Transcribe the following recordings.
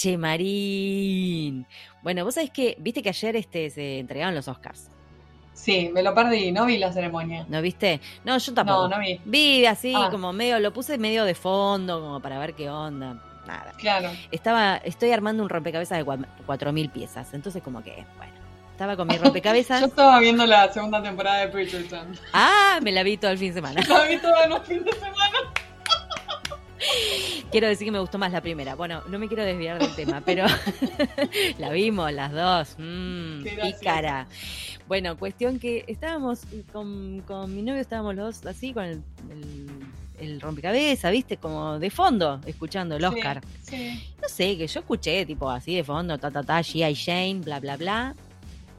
Che, Marín. Bueno, vos sabés que, viste que ayer este, se entregaron los Oscars. Sí, me lo perdí, no vi la ceremonia. ¿No viste? No, yo tampoco. No, no vi. Vi así, Ah. como medio, lo puse medio de fondo, como para ver qué onda. Nada. Claro. Estaba, estoy armando un rompecabezas de cua- cuatro mil piezas. Entonces, como que, bueno. Estaba con mi rompecabezas. Yo estaba viendo la segunda temporada de Bridgerton. ah, me la vi todo el fin de semana. La vi toda en un fin de semana. Quiero decir que me gustó más la primera. Bueno, no me quiero desviar del tema, pero la vimos las dos. Qué gracioso. pícara. Bueno, cuestión que estábamos con, con mi novio, estábamos los dos así con el, el- el rompecabezas, ¿viste? Como de fondo, escuchando el Oscar. Sí, sí. No sé, que yo escuché, tipo así de fondo, ta, ta, ta, G.I. Shane, bla, bla, bla.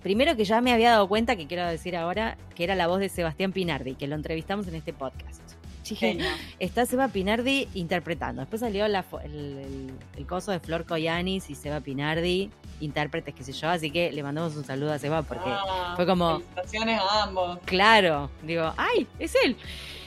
Primero que ya me había dado cuenta, que quiero decir ahora, que era la voz de Sebastián Pinardi, que lo entrevistamos en este podcast. Dije, está Seba Pinardi interpretando. Después salió la el, el- el coso de Flor Coyanis y Seba Pinardi, intérpretes, qué sé yo. Así que le mandamos un saludo a Seba porque, Ah, fue como- Felicitaciones a ambos. claro, digo, ¡ay! Es él.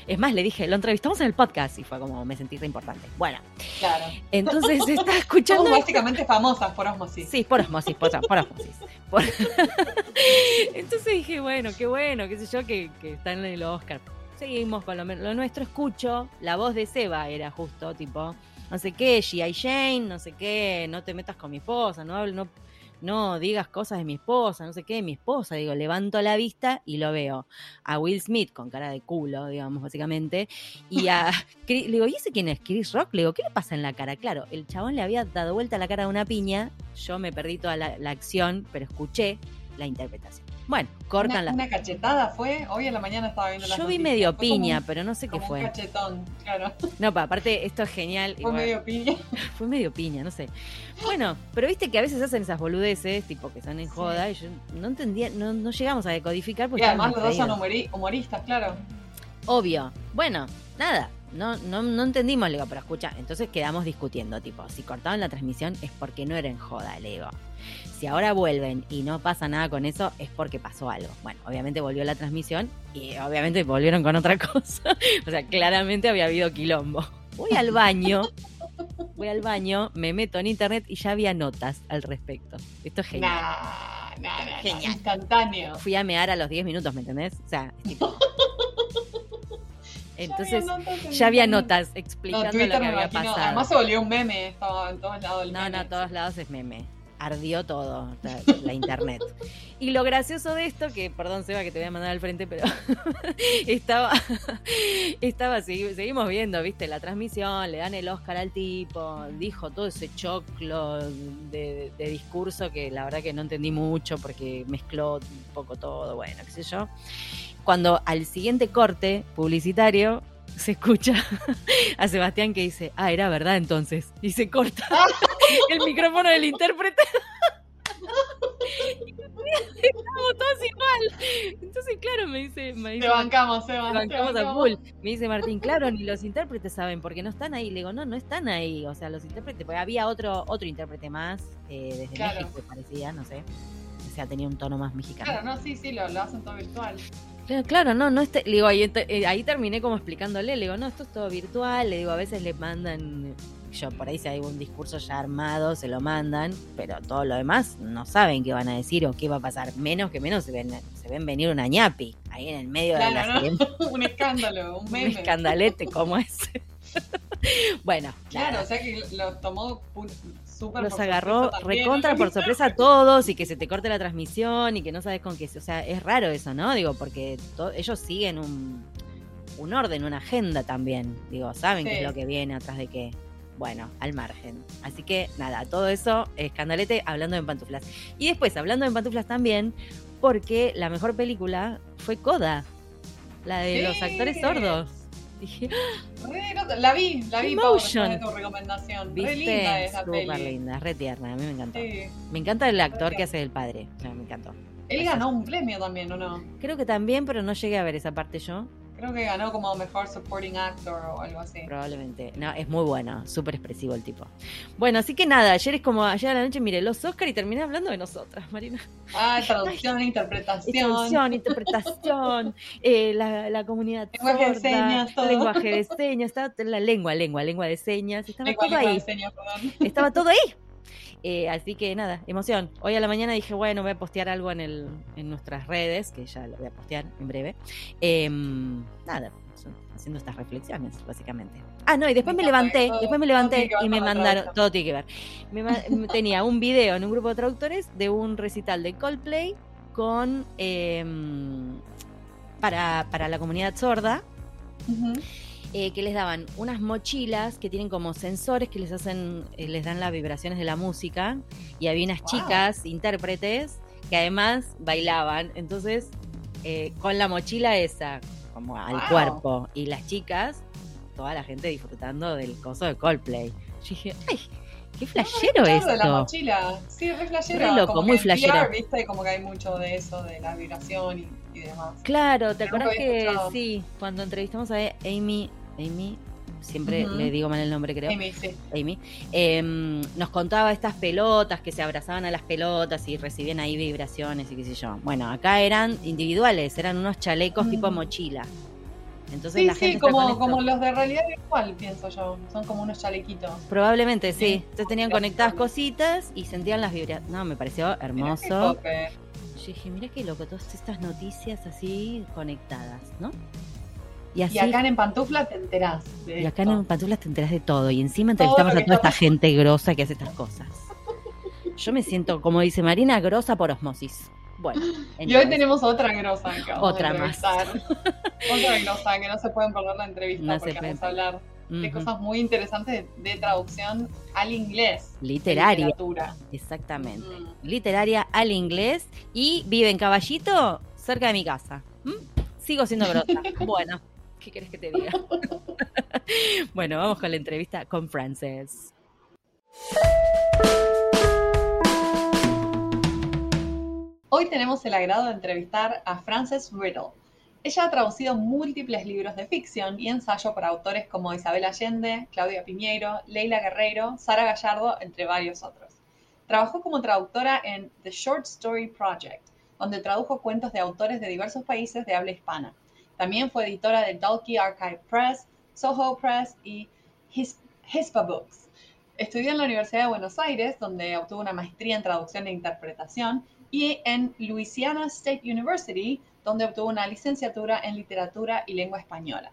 Es más, le dije, lo entrevistamos en el podcast y fue como, me sentí re importante. Bueno, Claro. entonces está escuchando. Somos básicamente famosas por osmosis. Sí, por osmosis, por, por osmosis. Por- Entonces dije, bueno, qué bueno, qué sé yo, que, que está en el Oscar. Seguimos con lo, lo nuestro, escucho, la voz de Seba era justo, tipo, no sé qué, G.I. Jane, no sé qué, no te metas con mi esposa, no, no, no digas cosas de mi esposa, no sé qué, mi esposa, digo, levanto la vista y lo veo a Will Smith con cara de culo, digamos, básicamente, y a, Chris- le digo, ¿y ese quién es? Chris Rock, le digo, ¿qué le pasa en la cara? Claro, el chabón le había dado vuelta la cara de una piña, yo me perdí toda la, la acción, pero escuché la interpretación. Bueno, cortan Una, la... una cachetada fue. Hoy en la mañana estaba viendo las Yo vi noticias. medio Fue piña, un- pero no sé qué fue. Un cachetón, claro. No, pa, aparte, esto es genial. Fue igual. medio piña. Fue medio piña, no sé. Bueno, pero viste que a veces hacen esas boludeces, tipo que son en Sí. joda, y yo no entendía, no, no llegamos a decodificar Y porque además estábamos los dos son humoristas, claro. Obvio. Bueno, nada. No, no, no entendimos, le digo, pero escucha, entonces quedamos discutiendo, tipo, si cortaban la transmisión es porque no era en joda, le digo. Si ahora vuelven y no pasa nada con eso, es porque pasó algo. Bueno, obviamente volvió la transmisión y obviamente volvieron con otra cosa. o sea, claramente había habido quilombo. Voy al baño, voy al baño, me meto en internet y ya había notas al respecto. Esto es genial. Nah, nah, nah, Genial. Instantáneo. Fui a mear a los 10 minutos, ¿me entendés? O sea, es tipo... Entonces, Ya había ya había notas No, explicando Twitter lo que me había imagino. pasado. Además se volvió un meme. Estaba en todos lados el No, meme. no, a todos lados es meme. Ardió todo, la, internet. Y lo gracioso de esto, que perdón Seba que te voy a mandar al frente, pero estaba, estaba, segui- seguimos viendo, viste, la transmisión, le dan el Oscar al tipo, dijo todo ese choclo de discurso que la verdad que no entendí mucho porque mezcló un poco todo, bueno, qué sé yo. Cuando al siguiente corte publicitario se escucha a Sebastián que dice, ah, era verdad entonces, y se corta el micrófono del intérprete. Estamos todos igual. Entonces, claro, me dice, me dice Te bancamos, Seba. te te bancamos a bancamos. full. Me dice Martín, claro, ni los intérpretes saben porque no están ahí. Le digo, no, no están ahí. O sea, los intérpretes, porque había otro, otro intérprete más eh, desde Claro. México, parecía, no sé. O sea, tenía un tono más mexicano. Claro, no, sí, sí, lo, lo hacen todo virtual. Claro, claro, no, no este, le digo, ahí, eh, ahí terminé como explicándole, le digo, no, esto es todo virtual, le digo, a veces le mandan, yo por ahí si hay un discurso ya armado, se lo mandan, pero todo lo demás no saben qué van a decir o qué va a pasar, menos que menos se ven, se ven venir una ñapi ahí en el medio de la Claro, ¿no? un escándalo, un un meme. escandalete como ese. bueno, Claro, nada. o sea que los tomó los agarró recontra ¿no? por sorpresa a todos y que se te corte la transmisión y que no sabes con qué. O sea, es raro eso, ¿no? Digo, porque ellos siguen un, un orden, una agenda también. Digo, saben qué es lo que viene atrás de qué. Bueno, al margen. Así que nada, todo eso, escandalete hablando en pantuflas. Y después, hablando en pantuflas también, porque la mejor película fue Coda, la de los actores sordos. Dije, Re nota- la vi, la vi, Pau, de tu recomendación. Re linda esa Súper peli. linda, re tierna, a mí me encantó. Sí. Me encanta el actor Re que hace del padre. O sea, me encantó. Él ganó un premio también, ¿o no? Creo que también, pero no llegué a ver esa parte yo. Creo que ganó como mejor supporting actor o algo así. Probablemente. No, es muy bueno, súper expresivo el tipo. Bueno, así que nada, ayer es como ayer a la noche miré los Oscar y terminé hablando de nosotras, Marina. Ah, traducción, interpretación. Traducción, interpretación, eh, la, la comunidad Lenguaje de señas, todo. lenguaje de señas, estaba la lengua, lengua, lengua de señas, estaba Lengua, todo lengua ahí. señas. Estaba todo ahí. Eh, así que nada, emoción. Hoy a la mañana dije, bueno, voy a postear algo en, el, en nuestras redes, que ya lo voy a postear en breve. Em, nada, haciendo estas reflexiones, básicamente. Ah, no, y después me, levanté, después me levanté y me mandaron, todo tiene que ver. Me tenía un video en un grupo de traductores de un recital de Coldplay con em, para, para la comunidad sorda Ujú. Eh, que les daban unas mochilas que tienen como sensores que les hacen, eh, les dan las vibraciones de la música y había unas Wow. chicas intérpretes que además bailaban, entonces eh, con la mochila esa como al Wow. cuerpo y las chicas, toda la gente disfrutando del coso de Coldplay. Yo dije, ay, qué flashero de la esto. mochila. Sí, re flashero. Re loco, como muy flashero. VR, viste, como que hay mucho de eso, de la vibración y, y demás. Claro, ¿te acuerdas que escuchado. sí, cuando entrevistamos a Amy, Amy, siempre le digo mal el nombre creo. Amy, sí. Amy, em, nos contaba estas pelotas que se abrazaban a las pelotas y recibían ahí vibraciones y qué sé yo. Bueno, acá eran individuales, eran unos chalecos Mm. tipo mochila. Entonces Sí, la gente sí, como, como los de realidad virtual, pienso yo. Son como unos chalequitos. Probablemente sí. Sí. Entonces tenían conectadas cositas y sentían las vibraciones. No, me pareció hermoso. Yo dije, mira qué loco, todas estas noticias así conectadas, ¿no? Y así Y acá en Pantufla te enterás de Y acá esto. en Pantuflas te enterás de todo. Y encima entrevistamos a toda esta gente grosa que hace estas cosas. Yo me siento, como dice Marina, grosa por osmosis. Bueno, Y hoy tenemos otra grosa vamos Otra más. otra grosa que no se pueden perder la entrevista No porque vamos a hablar de cosas muy interesantes de, de traducción al inglés. literaria, literatura. exactamente. Mm. Literaria al inglés y vive en Caballito, cerca de mi casa. ¿Mm? Sigo siendo grosa. Bueno, ¿qué querés que te diga? bueno, vamos con la entrevista con Frances. Hoy tenemos el agrado de entrevistar a Frances Riddle. Ella ha traducido múltiples libros de ficción y ensayo para autores como Isabel Allende, Claudia Piñeiro, Leila Guerreiro, Sara Gallardo, entre varios otros. Trabajó como traductora en The Short Story Project, donde tradujo cuentos de autores de diversos países de habla hispana. También fue editora de Dalkey Archive Press, Soho Press y His- Hispa Books. Estudió en la Universidad de Buenos Aires, donde obtuvo una maestría en traducción e interpretación, y en Louisiana State University, donde obtuvo una licenciatura en literatura y lengua española.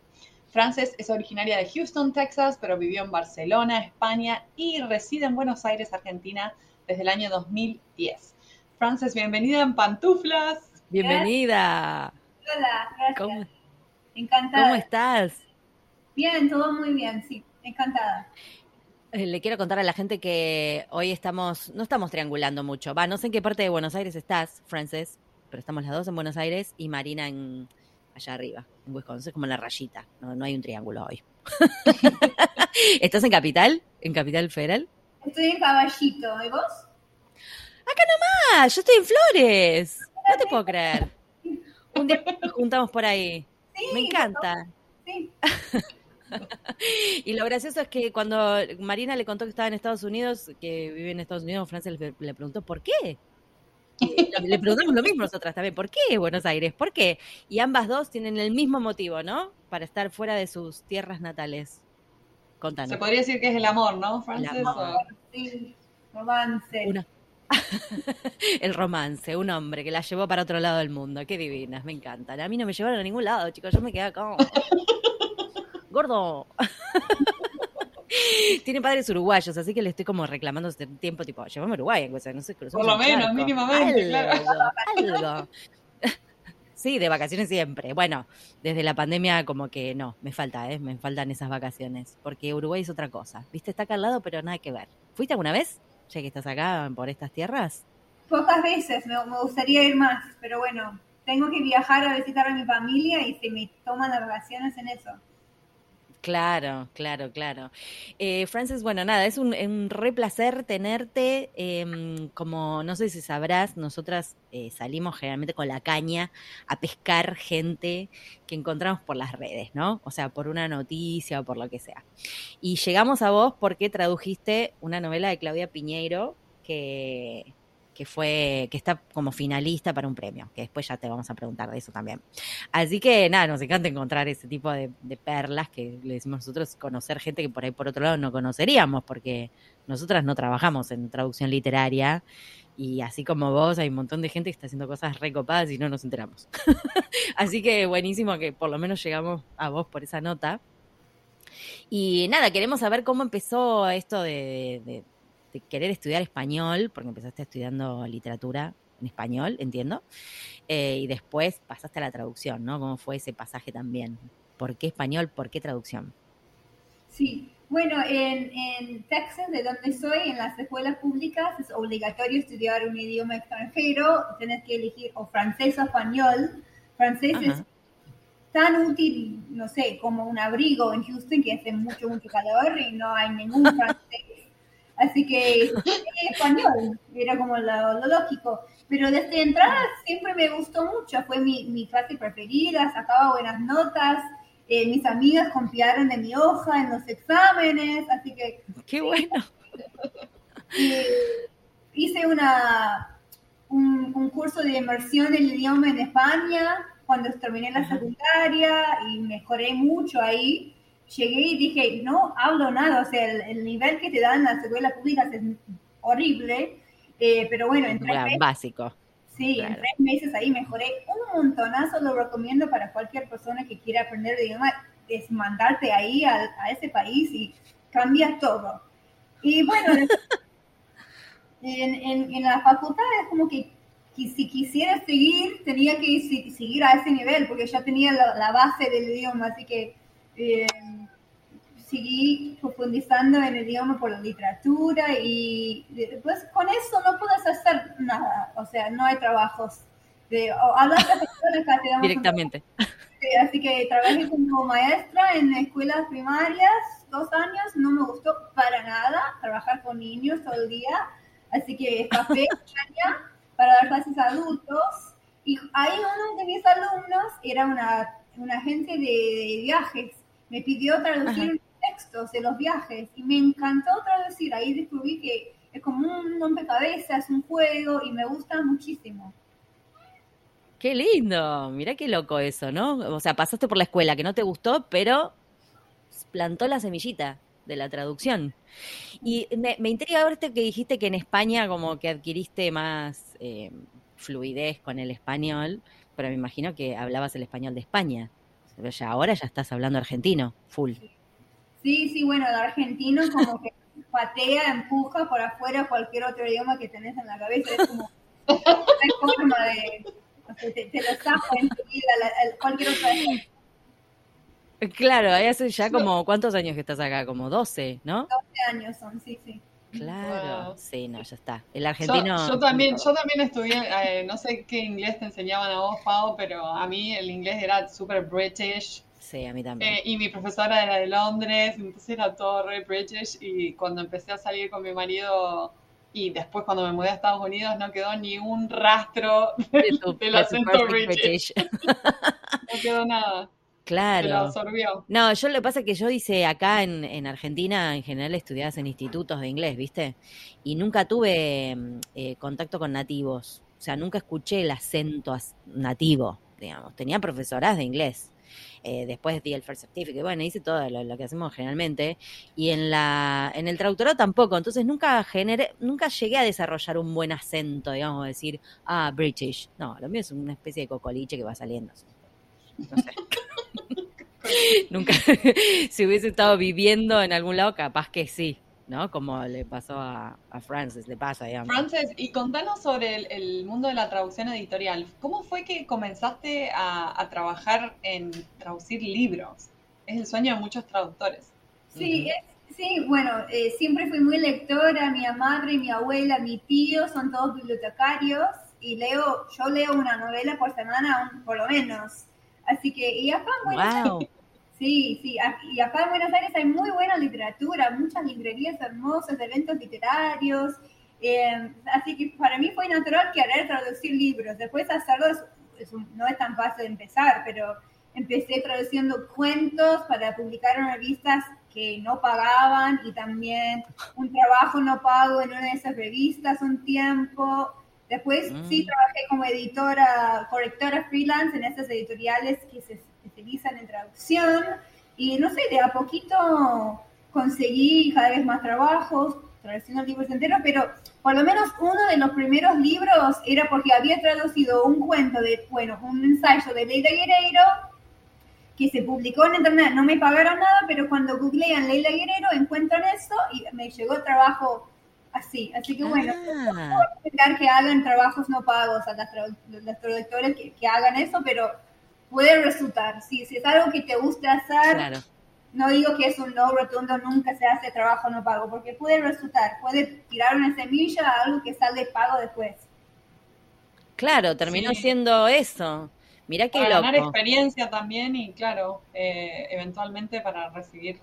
Frances es originaria de Houston, Texas, pero vivió en Barcelona, España y reside en Buenos Aires, Argentina, desde el año 2010. Frances, bienvenida en Pantuflas. Bienvenida. Hola, gracias. ¿Cómo, encantada. cómo estás? Bien, todo muy bien, sí, encantada. Eh, Le quiero contar a la gente que hoy estamos, no estamos triangulando mucho. Va, no sé en qué parte de Buenos Aires estás, Frances, pero estamos las dos en Buenos Aires y Marina en allá arriba, en Wisconsin, es como en la rayita. No, no hay un triángulo hoy. ¿Estás en Capital? ¿En Capital Federal? Estoy en Caballito, ¿y vos? Ah, yo estoy en Flores. No te puedo creer. Un día nos juntamos por ahí. Sí, Me encanta. Sí, Y lo gracioso es que cuando Marina le contó que estaba en Estados Unidos, que vive en Estados Unidos, Francia le, le preguntó por qué. Le preguntamos lo mismo nosotras también, ¿por qué Buenos Aires? ¿Por qué? Y ambas dos tienen el mismo motivo, ¿no? Para estar fuera de sus tierras natales. Contanos. Se podría decir que es el amor, ¿no, Frances? El amor. O- sí, romance. Una- El romance, un hombre que la llevó para otro lado del mundo. Qué divinas, me encantan. A mí no me llevaron a ningún lado, chicos. Yo me quedé acá. Gordo. Tiene padres uruguayos, así que le estoy como reclamando hace tiempo, tipo, llévame a Uruguay, o sea, no sé, Por lo menos, mínimamente, algo, claro. algo. Sí, de vacaciones siempre. Bueno, desde la pandemia como que no, me falta, ¿eh? Me faltan esas vacaciones, porque Uruguay es otra cosa. Viste, está acá al lado, pero nada que ver. ¿Fuiste alguna vez? Ya que estás acá por estas tierras. Pocas veces, me, gustaría ir más, pero bueno, tengo que viajar a visitar a mi familia y se me toman las vacaciones en eso. Claro, claro, claro. Eh, Frances, bueno, nada, es un, un re placer tenerte. em, como no sé si sabrás, nosotras eh, salimos generalmente con la caña a pescar gente que encontramos por las redes, ¿no? O sea, por una noticia o por lo que sea. Y llegamos a vos porque tradujiste una novela de Claudia Piñeiro que, que fue, que está como finalista para un premio, que después ya te vamos a preguntar de eso también. Así que nada, nos encanta encontrar ese tipo de, perlas que le decimos nosotros, conocer gente que por ahí por otro lado no conoceríamos, porque nosotras no trabajamos en traducción literaria. Y así como vos, hay un montón de gente que está haciendo cosas recopadas y no nos enteramos. así que buenísimo que por lo menos llegamos a vos por esa nota. Y nada, queremos saber cómo empezó esto de, querer estudiar español, porque empezaste estudiando literatura en español, entiendo, eh, y después pasaste a la traducción, ¿no? ¿Cómo fue ese pasaje también? ¿Por qué español? ¿Por qué traducción? Sí, bueno, en, en, Texas, de donde soy, en las escuelas públicas es obligatorio estudiar un idioma extranjero, tienes que elegir o francés o español. Francés es tan útil, no sé, como un abrigo en Houston que hace mucho, mucho calor y no hay ningún francés. Así que español era como lo, lógico. Pero desde entrada siempre me gustó mucho, fue mi, mi clase preferida, sacaba buenas notas, eh, mis amigas confiaron de mi hoja en los exámenes, así que... ¡Qué bueno! hice una, un, un curso de inmersión del idioma en España, cuando terminé la secundaria y mejoré mucho ahí, llegué y dije, no hablo nada, o sea, el, nivel que te dan en las escuelas públicas es horrible, eh, pero bueno, en tres meses, básico. Sí, en tres meses ahí mejoré un montonazo, lo recomiendo para cualquier persona que quiera aprender el idioma, es mandarte ahí a, a ese país y cambia todo. Y bueno, en, en, en la facultad es como que si quisiera seguir, tenía que seguir a ese nivel, porque ya tenía la, base del idioma, así que eh, seguí profundizando en el idioma por la literatura y después con eso no puedes hacer nada, o sea, no hay trabajos. De, o hablas de Directamente. así que trabajé como maestra en escuelas primarias dos años, no me gustó para nada trabajar con niños todo el día, así que escapé para dar clases a adultos. Y ahí uno de mis alumnos era una, una agencia de, viajes. Me pidió traducir textos de los viajes y me encantó traducir. Ahí descubrí que es como un rompecabezas, un juego y me gusta muchísimo. Qué lindo, mira qué loco eso, ¿no? O sea, pasaste por la escuela que no te gustó, pero plantó la semillita de la traducción. Y me, me intriga verte que dijiste que en España como que adquiriste más eh, fluidez con el español, pero me imagino que hablabas el español de España. Pero ya ahora ya estás hablando argentino, full. Sí, sí, bueno, el argentino como que patea, empuja por afuera cualquier otro idioma que tenés en la cabeza. Es como una forma de... te, lo saca enseguida cualquier otra Claro, ahí hace ya como, ¿cuántos años que estás acá? Como 12, ¿no? 12 años son, sí, sí. Claro, sí, no, ya está. El argentino. Yo, también, yo también estudié, eh, no sé qué inglés te enseñaban a vos, Pau, pero a mí el inglés era súper British. Sí, a mí también. Eh, y mi profesora era de Londres, entonces era todo re British. Y cuando empecé a salir con mi marido y después cuando me mudé a Estados Unidos no quedó ni un rastro de del acento British. no quedó nada. Claro. No, yo lo que pasa es que yo hice acá en, Argentina, en general estudiadas en institutos de inglés, ¿viste? Y nunca tuve mm, eh, contacto con nativos. O sea, nunca escuché el acento nativo, digamos. Tenía profesoras de inglés. Eh, después di el First Certificate, bueno, hice todo lo, que hacemos generalmente. Y en la en el traductorado tampoco. Entonces nunca generé, nunca llegué a desarrollar un buen acento, digamos, decir, ah, British. No, lo mío es una especie de cocoliche que va saliendo. No sé. Nunca, si hubiese estado viviendo en algún lado, capaz que sí, ¿no? Como le pasó a, Frances, le pasa, digamos. Frances, y contanos sobre el, mundo de la traducción editorial. ¿Cómo fue que comenzaste a, trabajar en traducir libros? Es el sueño de muchos traductores. Sí, sí, bueno, eh, siempre fui muy lectora. Mi madre, mi abuela, mi tío son todos bibliotecarios y leo, yo leo una novela por semana, por lo menos. Así que, y acá en Buenos Aires, sí, sí, y acá en Buenos Aires hay muy buena literatura, muchas librerías hermosas, eventos literarios, eh, así que para mí fue natural querer traducir libros. Después hacerlo no es tan fácil de empezar, pero empecé traduciendo cuentos para publicar en revistas que no pagaban y también un trabajo no pago en una de esas revistas un tiempo. Después sí Mm. trabajé como editora, correctora freelance en estas editoriales que se especializan en traducción y no sé, de a poquito conseguí cada vez más trabajos, traduciendo libros enteros, pero por lo menos uno de los primeros libros era porque había traducido un cuento de, bueno, un ensayo de Leila Guerreiro que se publicó en internet, no me pagaron nada, pero cuando googlean Leila Guerrero encuentran eso y me llegó trabajo así. Así que bueno, Ah, recomendar que hagan trabajos no pagos a las, tradu- los traductores que, que hagan eso, pero puede resultar. Si, si es algo que te gusta hacer, claro. no digo que es un no rotundo, nunca se hace trabajo no pago, porque puede resultar, puede tirar una semilla a algo que sale pago después. Claro, terminó Sí. siendo eso. Mirá qué Para ganar loco. experiencia también y claro, eh, eventualmente para recibir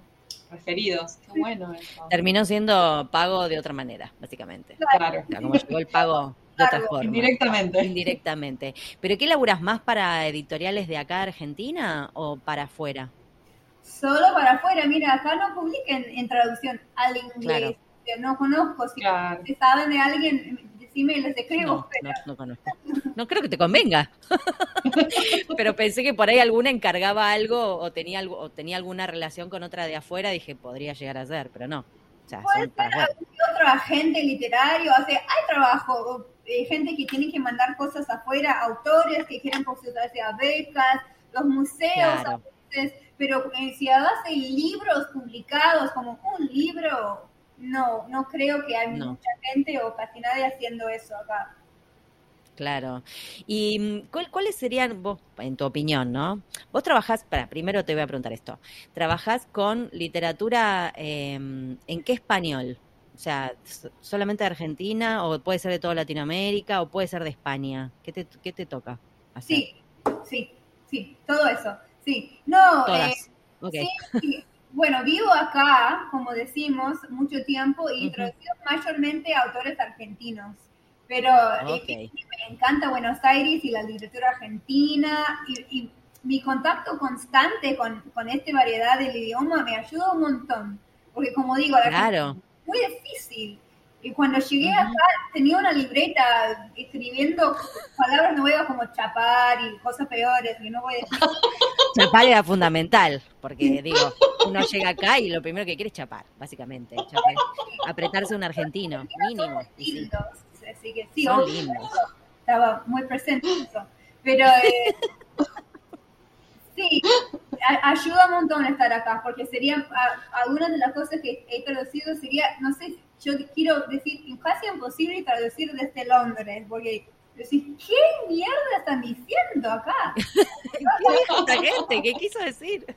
referidos. Qué bueno eso. Terminó siendo pago de otra manera, básicamente. Claro, O sea, como llegó el pago de otra forma. indirectamente. Indirectamente. ¿Pero qué laburas más para editoriales de acá Argentina o para afuera? Solo para afuera, mira, acá no publiquen en traducción al inglés. Claro. No conozco, si Claro. saben de alguien, decime y les escribo. No, no, no conozco. No creo que te convenga. Pero pensé que por ahí alguna encargaba algo o tenía algo o tenía alguna relación con otra de afuera, dije, podría llegar a ser, pero no. O sea, Puede ser algún otro agente literario, o sea, hay trabajo, eh, gente que tiene que mandar cosas afuera, autores que quieren postularse a becas, los museos, Claro. a veces, pero eh, si hace libros publicados como un libro, no, no creo que hay No. mucha gente o casi nadie haciendo eso acá. Claro. ¿Y mm, cuál- cuáles serían, vos, en tu opinión, ¿no? Vos trabajás, para, primero te voy a preguntar esto. ¿Trabajás con literatura eh, en qué español? O sea, solamente de Argentina o puede ser de toda Latinoamérica o puede ser de España. ¿Qué te, qué te toca hacer? Sí, sí, sí, todo eso, sí. No, Todas. eh, Ok. Sí, sí. Bueno, vivo acá, como decimos, mucho tiempo y traducido mayormente a autores argentinos. Pero eh, me encanta Buenos Aires y la literatura argentina y, y mi contacto constante con, con esta variedad del idioma me ayuda un montón. Porque como digo, la Claro. Muy difícil. Y cuando llegué acá tenía una libreta escribiendo palabras nuevas como chapar y cosas peores que no voy a decir. Chapar era fundamental, porque digo, uno llega acá y lo primero que quiere es chapar, básicamente. Chapar. Apretarse un argentino, mínimo. sí, lindos. Así que sí, son estaba muy presente eso. Pero eh, sí, ayuda un montón estar acá, porque serían algunas de las cosas que he traducido sería, no sé, yo quiero decir, casi imposible traducir desde Londres, porque decís, ¿qué mierda están diciendo acá? ¿Qué dijo esta gente? ¿Qué quiso decir?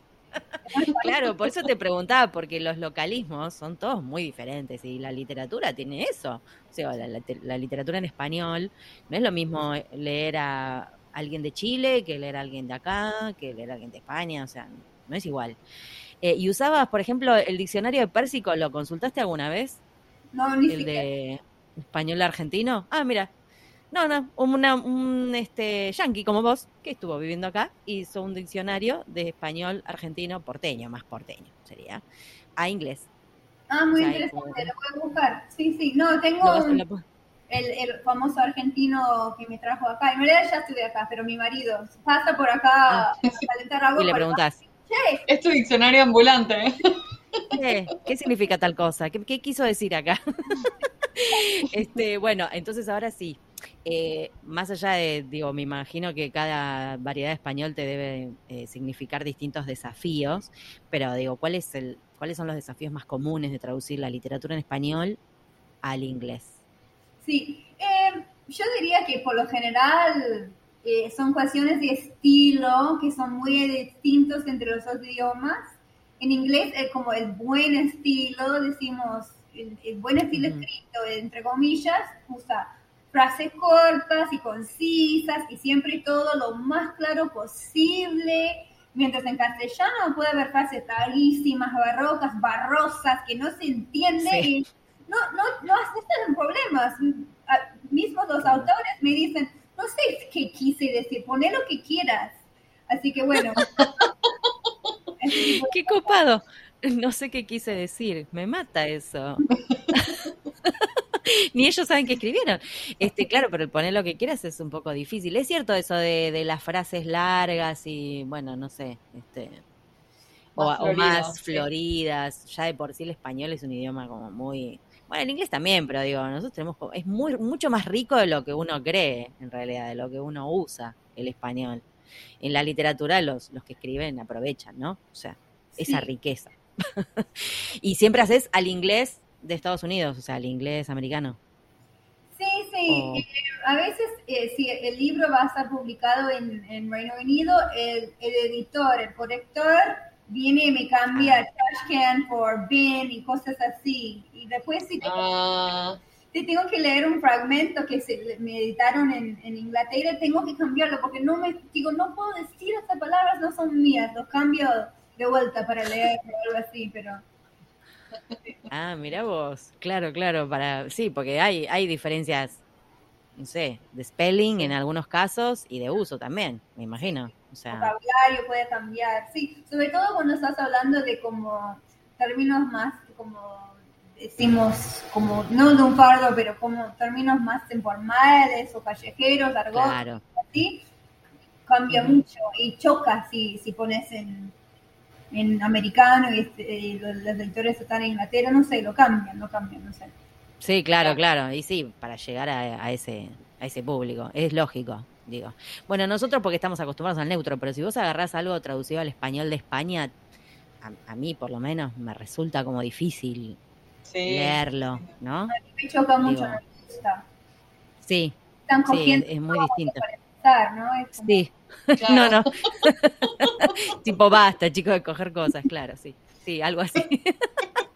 Claro, por eso te preguntaba, porque los localismos son todos muy diferentes y la literatura tiene eso. O sea, la, la- la literatura en español no es lo mismo leer a alguien de Chile que leer a alguien de acá, que leer a alguien de España, o sea, no es igual. Eh, ¿Y usabas, por ejemplo, el diccionario de Pérsico? ¿Lo consultaste alguna vez? No, ni El siquiera. de español argentino. Ah, mira. No, no, una, un este yankee como vos, que estuvo viviendo acá, hizo un diccionario de español argentino porteño, más porteño sería, a inglés. Ah, muy o sea, interesante, como- lo a buscar. Sí, sí, no, tengo el, el famoso argentino que me trajo acá. En realidad ya estuve acá, pero mi marido pasa por acá a calentar agua. Y le Che, Es tu diccionario ambulante. ¿eh? "Eh, ¿qué significa tal cosa? ¿Qué, qué quiso decir acá? este, bueno, entonces ahora sí. Eh, más allá de, digo, me imagino que cada variedad de español te debe eh, significar distintos desafíos, pero digo, ¿cuál es el, ¿cuáles son los desafíos más comunes de traducir la literatura en español al inglés? Sí, eh, yo diría que por lo general eh, son cuestiones de estilo que son muy distintos entre los dos idiomas. En inglés es como el buen estilo, decimos, el, el buen estilo Ujú. escrito, entre comillas, usa frases cortas y concisas y siempre todo lo más claro posible. Mientras en castellano puede haber frases larguísimas, barrocas, barrosas, que no se entiende Sí. y no, no, no aceptan problemas. A- Mismos los autores me dicen, no sé qué quise decir, poné lo que quieras. Así que bueno. ¡Qué copado! No sé qué quise decir, me mata eso. Ni ellos saben que escribieron. Este, claro, pero el poner lo que quieras es un poco difícil. Es cierto eso de, de las frases largas y, bueno, no sé, este, o, Más o florido, más sí. floridas. Ya de por sí el español es un idioma como muy... Bueno, el inglés también, pero digo, nosotros tenemos... Es muy, mucho más rico de lo que uno cree, en realidad, de lo que uno usa el español. En la literatura los, los que escriben aprovechan, ¿no? O sea, esa riqueza. y siempre haces al inglés de Estados Unidos, o sea, al inglés americano. Sí, sí. Eh, a veces, eh, si el libro va a estar publicado en, en Reino Unido, el, el editor, el corrector, viene y me cambia Ah. trash can por bin y cosas así. Y después, si tengo, Ah, tengo que leer un fragmento que se, me editaron en, en Inglaterra, tengo que cambiarlo porque no me digo, no puedo decir estas palabras, no son mías. Los cambio de vuelta para leer o algo así, pero. Ah, mira vos. Claro, claro, para sí, porque hay hay diferencias no sé, de spelling en algunos casos y de uso también, me imagino. O sea, vocabulario puede cambiar, sí, sobre todo cuando estás hablando de como términos más, como decimos, como no de un fardo, pero como términos más informales o callejeros, argot, claro. así, cambia mucho y choca si, si pones en, en americano y, este, y los, los lectores están en Inglaterra, no sé, lo cambian, lo cambian, no sé. Sí, claro, claro. Y sí, para llegar a, a ese a ese público. Es lógico, digo. Bueno, nosotros porque estamos acostumbrados al neutro, pero si vos agarrás algo traducido al español de España, a, a mí por lo menos me resulta como difícil sí. leerlo, ¿no? Me choca mucho, Digo. no me gusta. Sí, Están sí, es, muy distinto. ¿no? Es como- Sí, Claro. no, no. tipo, basta, chicos, de coger cosas, claro, sí. Sí, algo así.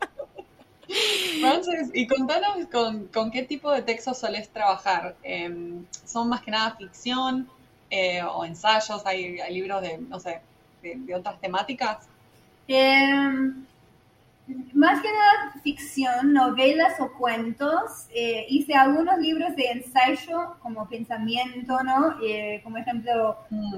Frances, y contanos con, con qué tipo de textos solés trabajar. Eh, ¿Son más que nada ficción eh, o ensayos? ¿Hay, hay libros de, no sé, de, de otras temáticas? Eh, más que nada ficción, novelas o cuentos. Eh, hice algunos libros de ensayo como pensamiento, ¿no? Eh, como ejemplo, Mm,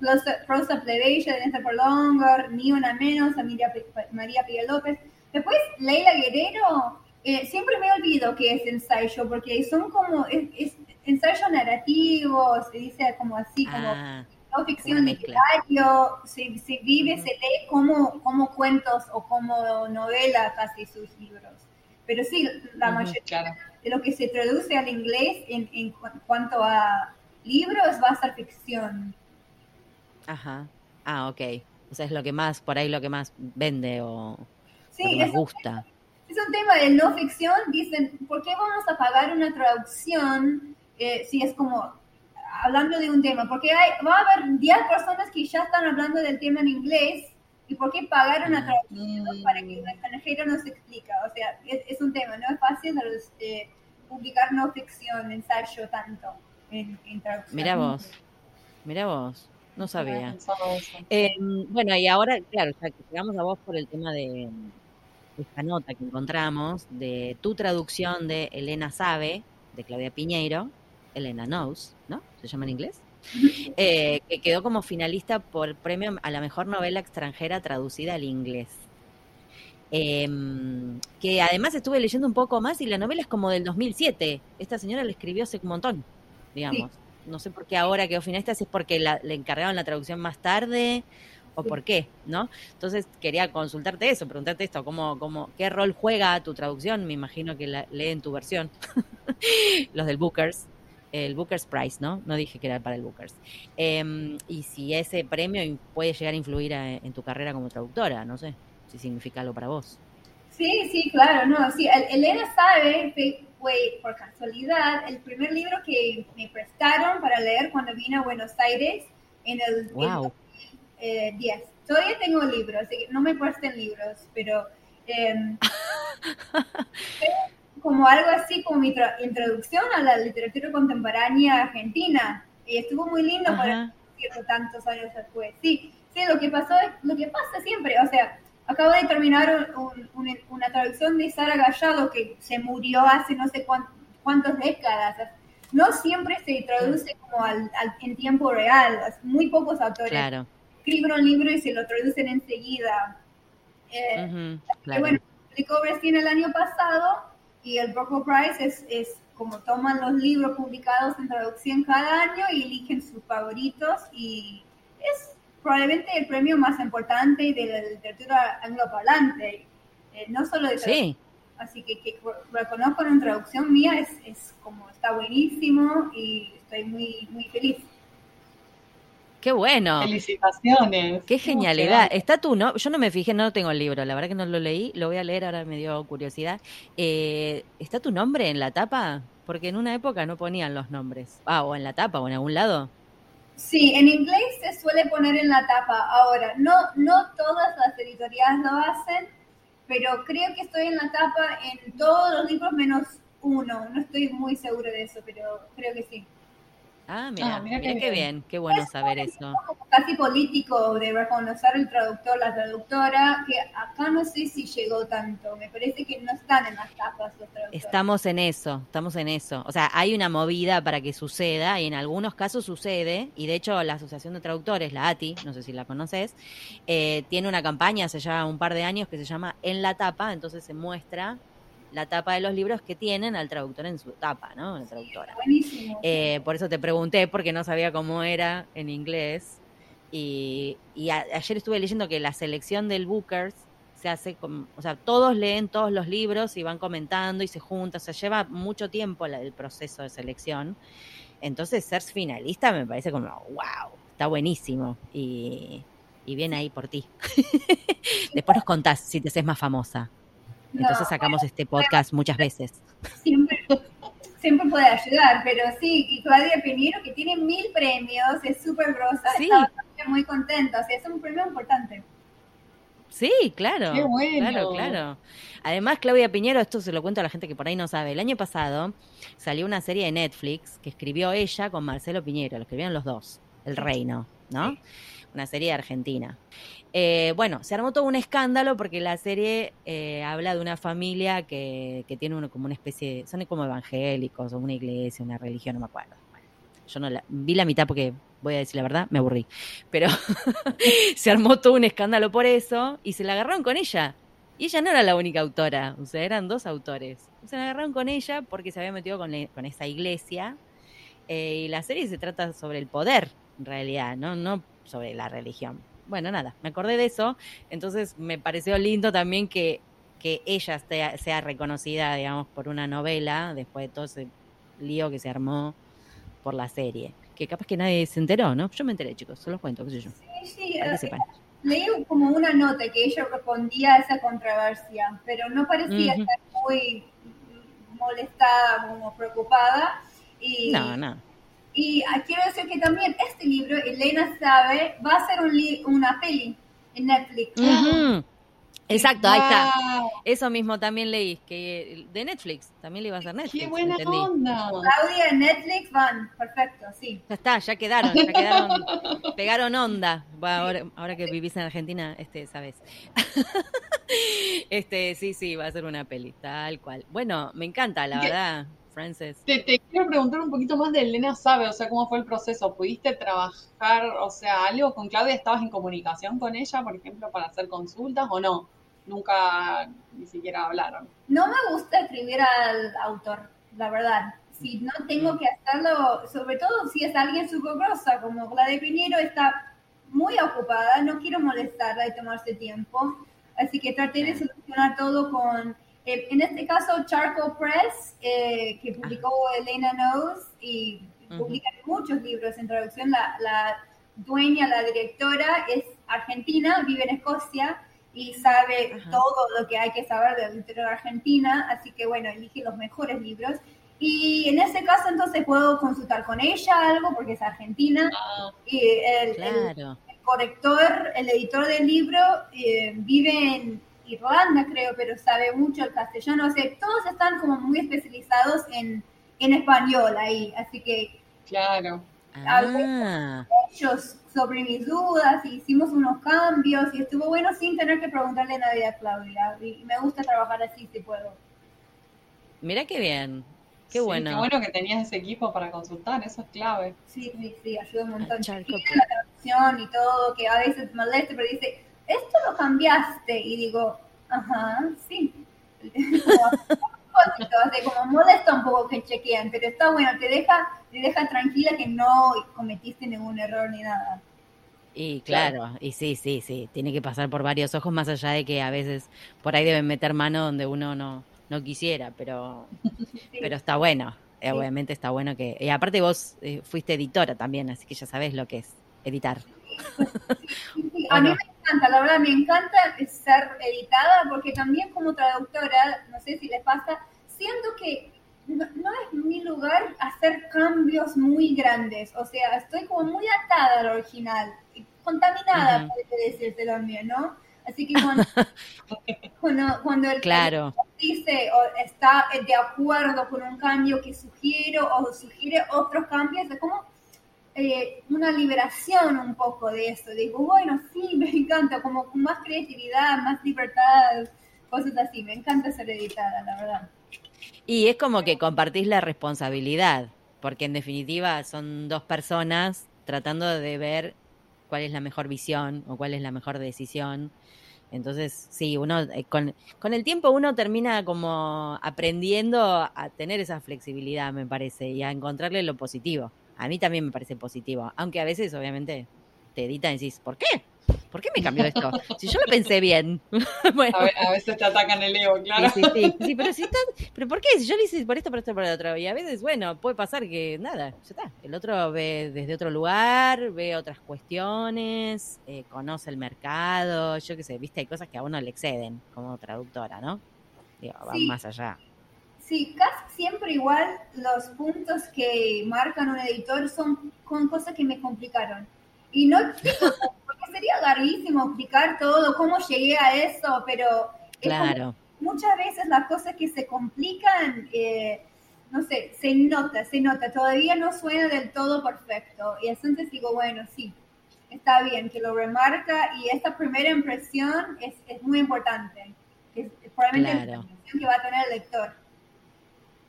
Prosa, Prosa Plebeya de Néstor Prolongar, Ni una menos, María, María Pía López. Después, Leila Guerrero, eh, siempre me olvido que es ensayo, porque son como, es, es ensayo narrativo, se dice como así, como Ah, no ficción literario, se, se vive, se lee como, como cuentos o como novela casi sus libros. Pero sí, la mayoría claro. de lo que se traduce al inglés en, en cu- cuanto a libros va a ser ficción. ajá. Ah, ok. O sea, es lo que más, por ahí lo que más vende o Sí, es, gusta. es un tema de no ficción. Dicen, ¿por qué vamos a pagar una traducción eh, si es como hablando de un tema? Porque hay, va a haber 10 personas que ya están hablando del tema en inglés. ¿Y por qué pagar una Ah. traducción para que un extranjero nos explica? O sea, es, es un tema, no es fácil eh, publicar no ficción, ensayo tanto en, en traducción. Mira vos, mira vos, no sabía. Eh, bueno, y ahora, claro, ya que llegamos a vos por el tema de esta nota que encontramos, de tu traducción de Elena Sabe, de Claudia Piñeiro, Elena Knows, ¿no? ¿Se llama en inglés? Eh, que quedó como finalista por premio a la mejor novela extranjera traducida al inglés. Eh, que además estuve leyendo un poco más y la novela es como del 2007. Esta señora la escribió hace un montón, digamos. No sé por qué ahora quedó finalista, si es porque la- le encargaron la traducción más tarde o por qué, ¿no? Entonces quería consultarte eso, preguntarte esto, ¿cómo, cómo, ¿qué rol juega tu traducción? Me imagino que la leen tu versión, los del Bookers, el Bookers Prize, ¿no? No dije que era para el Bookers. Eh, y si ese premio puede llegar a influir a- en tu carrera como traductora, no sé, si significa algo para vos. Sí, sí, claro, no, sí, El- Elena sabe, fue, por casualidad el primer libro que me prestaron para leer cuando vine a Buenos Aires en el, Wow. el, eh, 10. Todavía tengo libros, así que no me presten libros, pero fue como algo así como mi introducción a la literatura contemporánea argentina. Y estuvo muy lindo para Ajá. decirlo tantos años después. Sí, sí, lo que pasó es lo que pasa siempre. O sea, acabo de terminar un- un- una traducción de Sara Gallardo que se murió hace no sé cuán- cuántas décadas. No siempre se traduce como al, al- en tiempo real. Muy pocos autores Claro. Escriben un libro y se lo traducen enseguida. Eh, Ujú, que claro. bueno, publicó recién el año pasado Y el Broco Prize es, es como toman los libros publicados en traducción cada año y eligen sus favoritos y es probablemente el premio más importante de la literatura angloparlante, eh, no solo de Sí, Así que que reconozco en traducción mía es, es como está buenísimo y estoy muy, muy feliz. Qué bueno. Felicitaciones. Qué genialidad. Está tú, ¿no? Yo no me fijé, no tengo el libro, la verdad que no lo leí, lo voy a leer, ahora me dio curiosidad. Eh, ¿Está tu nombre en la tapa? Porque en una época no ponían los nombres. Ah, o en la tapa, o en algún lado. Sí, en inglés se suele poner en la tapa. Ahora, no, no todas las editoriales lo hacen, pero creo que estoy en la tapa en todos los libros menos uno. No estoy muy segura de eso, pero creo que sí. Ah, mira, Ah, mira mira, qué qué bien. bien, qué bueno saber eso. Casi político de reconocer el traductor, la traductora, que acá no sé si llegó tanto. Me parece que no están en las tapas los traductores. Estamos en eso, estamos en eso. O sea, hay una movida para que suceda y en algunos casos sucede. Y de hecho, la Asociación de Traductores, la ATI, no sé si la conoces, eh, tiene una campaña hace ya un par de años que se llama En la tapa. Entonces se muestra la tapa de los libros que tienen al traductor en su tapa, ¿no? La traductora. Buenísimo. Eh, por eso te pregunté, porque no sabía cómo era en inglés. Y, y a- ayer estuve leyendo que la selección del Bookers se hace, con, o sea, todos leen todos los libros y van comentando y se juntan, o sea, lleva mucho tiempo la- el proceso de selección. Entonces, ser finalista me parece como, wow, está buenísimo. Y, y bien ahí por ti. Después nos contás si te haces más famosa. Entonces sacamos este podcast muchas veces. siempre, siempre puede ayudar, pero sí, y Claudia Piñero, que tiene mil premios, es súper grosa, Sí. también muy contenta, o sea, es un premio importante. Sí, claro. Qué bueno. Claro, claro. Además, Claudia Piñero, esto se lo cuento a la gente que por ahí no sabe. El año pasado salió una serie de Netflix que escribió ella con Marcelo Piñero, lo escribieron los dos, El Reino, ¿no? Sí. Una serie de Argentina. Eh, bueno, se armó todo un escándalo porque la serie eh, habla de una familia que, que tiene uno, como una especie, de- son como evangélicos o una iglesia, una religión, no me acuerdo. Bueno, yo no la, vi la mitad porque, voy a decir la verdad, me aburrí. Pero se armó todo un escándalo por eso y se la agarraron con ella. Y ella no era la única autora, o sea, eran dos autores. Se la agarraron con ella porque se había metido con, con esa iglesia. Eh, y la serie se trata sobre el poder, en realidad, ¿no? no sobre la religión. Bueno, nada, me acordé de eso. Entonces me pareció lindo también que, que ella sea, sea reconocida, digamos, por una novela, después de todo ese lío que se armó por la serie. Que capaz que nadie se enteró, ¿no? Yo me enteré, chicos, se los cuento, qué sé yo. Sí, sí, Para que eh, sepan. leí como una nota que ella respondía a esa controversia, pero no parecía estar muy molestada, como preocupada. Y, No, no. Y quiero decir que también este libro, Elena sabe, va a ser un li- una peli en Netflix. Exacto, ahí está. Eso mismo también leí, que de Netflix, también le iba a hacer Netflix. ¡Qué buena entendí. onda! Claudia en Netflix van, perfecto, sí. Ya está, ya quedaron, ya quedaron, pegaron onda. Va, ahora, ahora que vivís en Argentina, este, sabes. Este, sí, sí, va a ser una peli, tal cual. Bueno, me encanta, la ¿Qué? verdad, Frances. Te, te quiero preguntar un poquito más de Elena Sabe, o sea, cómo fue el proceso. ¿Pudiste trabajar, o sea, algo con Claudia? ¿Estabas en comunicación con ella, por ejemplo, para hacer consultas o no? Nunca ni siquiera hablaron. No me gusta escribir al autor, la verdad. Si no tengo que hacerlo, sobre todo si es alguien súper grosa, como Claudia Piñero está muy ocupada, no quiero molestarla y tomarse tiempo. Así que traté de solucionar todo con, eh, en este caso, Charcoal Press, eh, que publicó Elena Knows y Ujú. publica muchos libros en traducción. La, la dueña, la directora, es argentina, vive en Escocia y sabe Ajá. todo lo que hay que saber de la literatura argentina, así que bueno, elige los mejores libros. Y en ese caso entonces puedo consultar con ella algo porque es argentina y el, el- Claro. el corrector, el editor del libro eh, vive en Irlanda creo, pero sabe mucho el castellano, o sea, todos están como muy especializados en, en español ahí, así que claro. Ah, ellos sobre mis dudas y hicimos unos cambios y estuvo bueno sin tener que preguntarle nada a Claudia y me gusta trabajar así si puedo. mira qué bien, qué Sí, bueno. Qué bueno que tenías ese equipo para consultar, eso es clave. Sí, sí, sí, ayuda un montón. Charco Chiquita la traducción y todo, que a veces molesta, pero dice, esto lo cambiaste. Y digo, ajá, sí. sea, como molesta un poco que chequeen, pero está bueno, te deja, te deja tranquila que no cometiste ningún error ni nada. Y claro, y sí, sí, sí, tiene que pasar por varios ojos, más allá de que a veces por ahí deben meter mano donde uno no, no quisiera, pero, pero está bueno. Obviamente está bueno que... Y aparte vos eh, fuiste editora también, así que ya sabes lo que es editar. a mí me encanta, la verdad, me encanta ser editada porque también como traductora, no sé si les pasa, siento que no, es mi lugar hacer cambios muy grandes, o sea, estoy como muy atada al original, contaminada, puede decirse también, ¿no? Así que cuando, cuando, el claro. dice o está de acuerdo con un cambio que sugiero o sugiere otros cambios, es como eh, una liberación un poco de eso. Digo, bueno, sí, me encanta, como más creatividad, más libertad, cosas así. Me encanta ser editada, la verdad. Y es como que compartís la responsabilidad, porque en definitiva son dos personas tratando de ver cuál es la mejor visión o cuál es la mejor decisión. Entonces, sí, uno eh, con, con, el tiempo uno termina como aprendiendo a tener esa flexibilidad, me parece, y a encontrarle lo positivo. A mí también me parece positivo, aunque a veces obviamente te editan y decís, ¿por qué? ¿Por qué me cambió esto? Si yo lo pensé bien. bueno. a, veces te atacan el ego, claro. Sí, sí, sí. pero si estás, pero ¿por qué? Si yo le hice por esto, por esto, por el otro. Y a veces, bueno, puede pasar que nada, ya está. El otro ve desde otro lugar, ve otras cuestiones, eh, conoce el mercado, yo qué sé, viste, hay cosas que a uno le exceden como traductora, ¿no? Digo, van más allá. Sí, casi siempre igual los puntos que marcan un editor son con cosas que me complicaron. Y no porque sería larguísimo explicar todo, cómo llegué a eso, pero claro. muchas veces las cosas que se complican, eh, no sé, se nota, se nota, todavía no suena del todo perfecto. Y entonces digo, bueno, sí, está bien, que lo remarca y esta primera impresión es, es muy importante, es probablemente la impresión que va a tener el lector.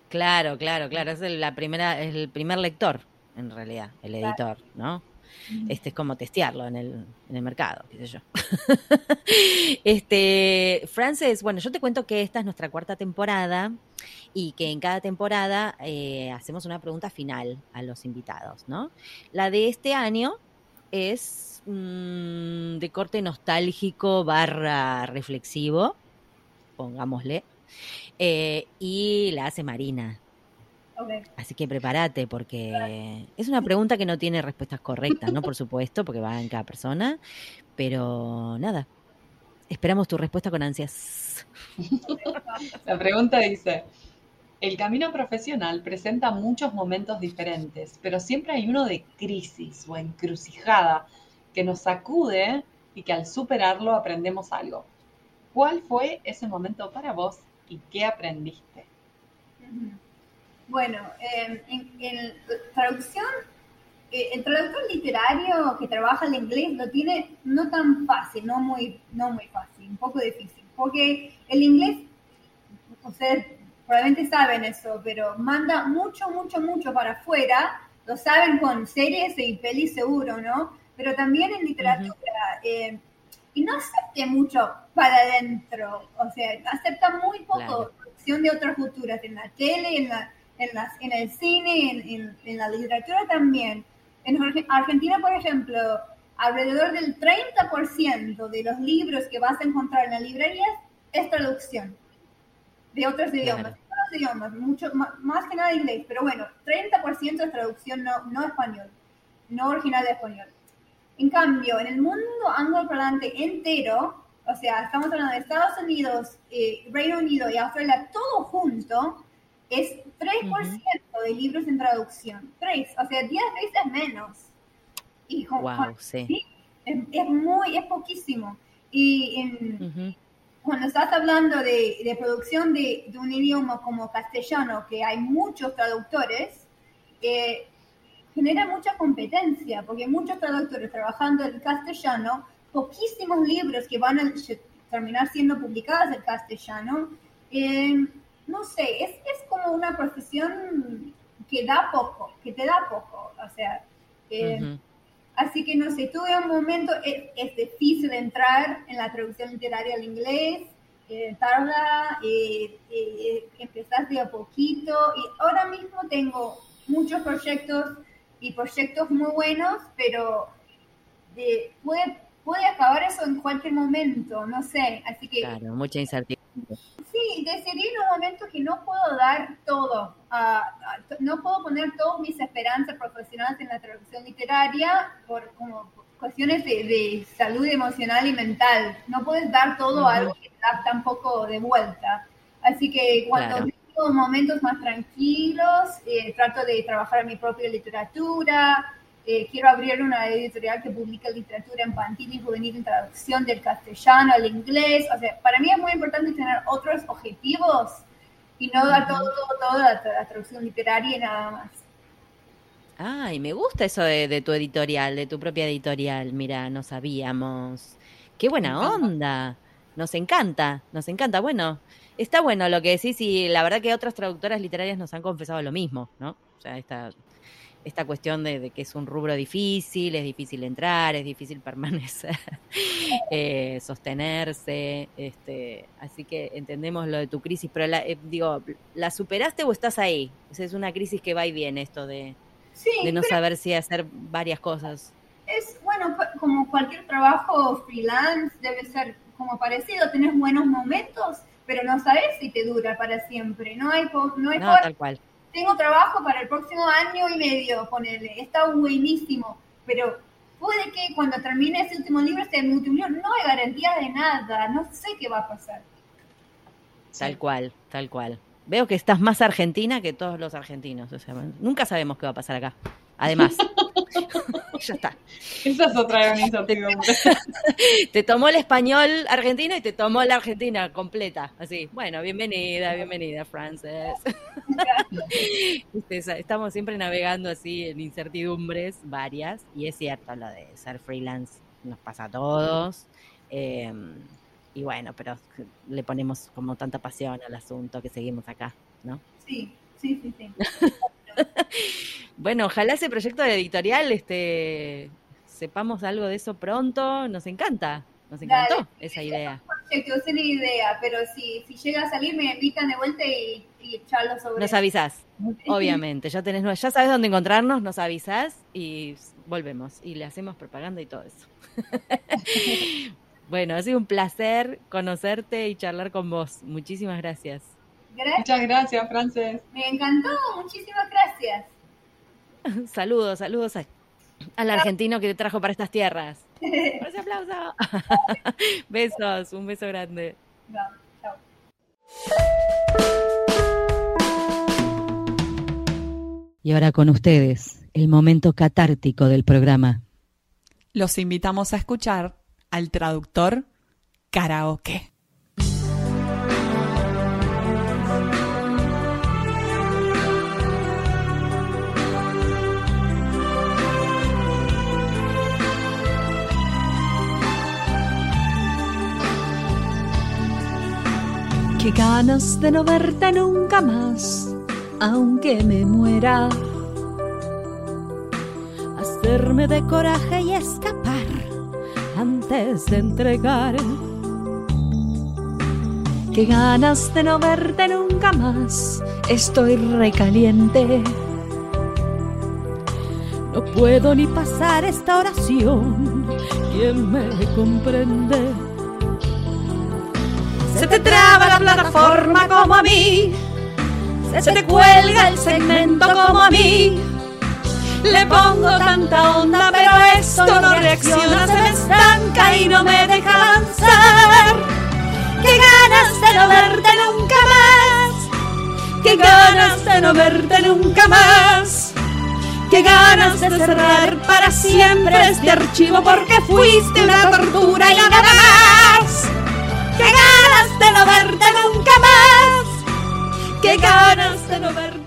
Claro, claro, claro. Es la primera, es el primer lector, en realidad, el editor, ¿no? Este es como testearlo en el, en el mercado, qué sé yo. este, Frances, bueno, yo te cuento que esta es nuestra cuarta temporada y que en cada temporada eh, hacemos una pregunta final a los invitados, ¿no? La de este año es mm, de corte nostálgico barra reflexivo, pongámosle. Eh, y la hace Marina. Así que prepárate porque es una pregunta que no tiene respuestas correctas, ¿no? Por supuesto, porque va en cada persona. Pero nada, esperamos tu respuesta con ansias. La pregunta dice, el camino profesional presenta muchos momentos diferentes, pero siempre hay uno de crisis o encrucijada que nos sacude y que al superarlo aprendemos algo. ¿Cuál fue ese momento para vos y qué aprendiste? Bueno, em, en, traducción, eh, el traductor literario que trabaja en inglés lo tiene no tan fácil, no muy, no muy fácil, un poco difícil, porque el inglés, ustedes probablemente saben eso, pero manda mucho, mucho, mucho para afuera, lo saben con series y pelis seguro, ¿no? Pero también en literatura, em, y no acepte mucho para adentro, o sea, acepta muy poco producción de otras culturas, en la tele, en, la, en, las, en el cine, en, en, la literatura también. En Argentina, por ejemplo, alrededor del 30% de los libros que vas a encontrar en la librería es traducción de otros idiomas. Otros idiomas, mucho, más, que nada inglés, pero bueno, 30% es traducción no, no español, no original de español. En cambio, en el mundo angloparlante entero, o sea, estamos hablando de Estados Unidos, eh, Reino Unido y Australia, todo junto, es 3% de libros en traducción. 3, o sea, 10 veces menos. Y wow, sí. Es, muy, es poquísimo. Y cuando estás hablando de, de producción de, de, un idioma como castellano, que hay muchos traductores, eh, genera mucha competencia, porque muchos traductores trabajando en castellano, poquísimos libros que van a terminar siendo publicados en castellano, eh, no sé, es, es como una profesión que da poco, que te da poco, o sea, eh, así que no sé, tuve un momento, es, es, difícil entrar en la traducción literaria al inglés, eh, tarda, eh, eh, empezás de a poquito y ahora mismo tengo muchos proyectos y proyectos muy buenos, pero de, puede, puede acabar eso en cualquier momento, no sé, así que... Claro, mucha incertidumbre. Sí, decidí en un momento que no puedo dar todo, ah, no puedo poner todas mis esperanzas profesionales en la traducción literaria por como cuestiones de, de salud emocional y mental. No puedes dar todo a algo que da tan poco de vuelta. Así que cuando Claro. Momentos más tranquilos, eh, trato de trabajar mi propia literatura. eh, quiero abrir una editorial que publica literatura infantil y juvenil en traducción del castellano al inglés. O sea, para mí es muy importante tener otros objetivos y no dar todo, todo, todo la, tra- la traducción literaria y nada más. Ay, me gusta eso de, de tu editorial, de tu propia editorial. Mira, no sabíamos. Qué buena onda. Nos encanta, nos encanta. Bueno, está bueno lo que decís y la verdad que otras traductoras literarias nos han confesado lo mismo, ¿no? O sea, esta, esta cuestión de, de que es un rubro difícil, es difícil entrar, es difícil permanecer, eh, sostenerse. Este, así que entendemos lo de tu crisis, pero la, eh, digo, ¿la superaste o estás ahí? O sea, es una crisis que va y viene esto de Sí, de no saber si hacer varias cosas. es bueno, como cualquier trabajo freelance debe ser como parecido, tenés buenos momentos, pero no sabes si te dura para siempre. No hay, no hay No, forma. tal cual. Tengo trabajo para el próximo año y medio, ponele. Está buenísimo, pero puede que cuando termine ese último libro, este último libro, no hay garantía de nada. No sé qué va a pasar. Tal cual, tal cual. Veo que estás más argentina que todos los argentinos. O sea, nunca sabemos qué va a pasar acá. Además, ya está. Esa es otra incertidumbre. Te tomó el español argentino y te tomó la argentina completa. Así, bueno, bienvenida, bienvenida, Frances. Esa- Estamos siempre navegando así en incertidumbres varias. Y es cierto lo de ser freelance. Nos pasa a todos. Eh, y bueno, pero le ponemos como tanta pasión al asunto que seguimos acá, ¿no? Sí, sí, sí, sí. Bueno, ojalá ese proyecto de editorial, este, sepamos algo de eso pronto. Nos encanta, nos encantó Dale. esa idea. Proyecto, es una idea, pero si, si llega a salir, me invitan de vuelta y, y charlo sobre Nos avisás, obviamente. Ya tenés, ya sabes dónde encontrarnos, nos avisás y volvemos y le hacemos propaganda y todo eso. bueno, ha sido un placer conocerte y charlar con vos. Muchísimas gracias. Gracias, Muchas gracias, Frances. me encantó, muchísimas gracias. Saludos, saludos a- al argentino que te trajo para estas tierras. ¡Ese aplauso! Besos, un beso grande. Chao. Y ahora con ustedes, el momento catártico del programa. Los invitamos a escuchar al traductor karaoke. Qué ganas de no verte nunca más, aunque me muera. Hacerme de coraje y escapar antes de entregar. Qué ganas de no verte nunca más, estoy recaliente. No puedo ni pasar esta oración, ¿quién me comprende? Se te traba la plataforma como a mí. Se te cuelga el segmento como a mí. Le pongo tanta onda, pero esto no reacciona, se me estanca y no me deja avanzar. Qué ganas de no verte nunca más. Qué ganas de no verte nunca más. Qué ganas de cerrar para siempre este archivo porque fuiste una tortura y nada más. ¡Qué ganas de no verte nunca más! ¡Qué ganas de no verte!